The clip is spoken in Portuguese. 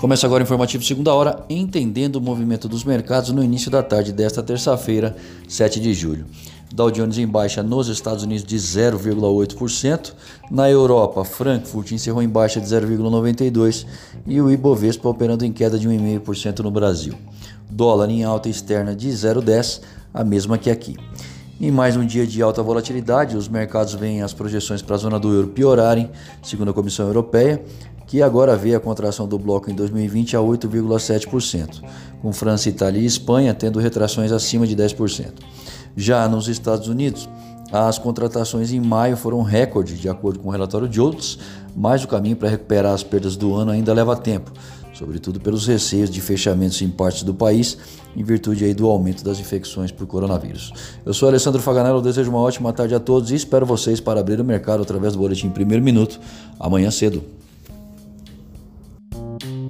Começa agora o informativo segunda hora, entendendo o movimento dos mercados no início da tarde desta terça-feira, 7 de julho. Dow Jones em baixa nos Estados Unidos de 0,8%, na Europa, Frankfurt encerrou em baixa de 0,92% e o Ibovespa operando em queda de 1,5% no Brasil. Dólar em alta externa de 0,10%, a mesma que aqui. Em mais um dia de alta volatilidade, os mercados veem as projeções para a zona do euro piorarem, segundo a Comissão Europeia, que agora vê a contração do bloco em 2020 a 8,7%, com França, Itália e Espanha tendo retrações acima de 10%. Já nos Estados Unidos, as contratações em maio foram recorde, de acordo com o relatório de outros, mas o caminho para recuperar as perdas do ano ainda leva tempo, sobretudo pelos receios de fechamentos em partes do país, em virtude aí do aumento das infecções por coronavírus. Eu sou Alessandro Faganello, desejo uma ótima tarde a todos e espero vocês para abrir o mercado através do boletim Primeiro Minuto amanhã cedo. Thank you.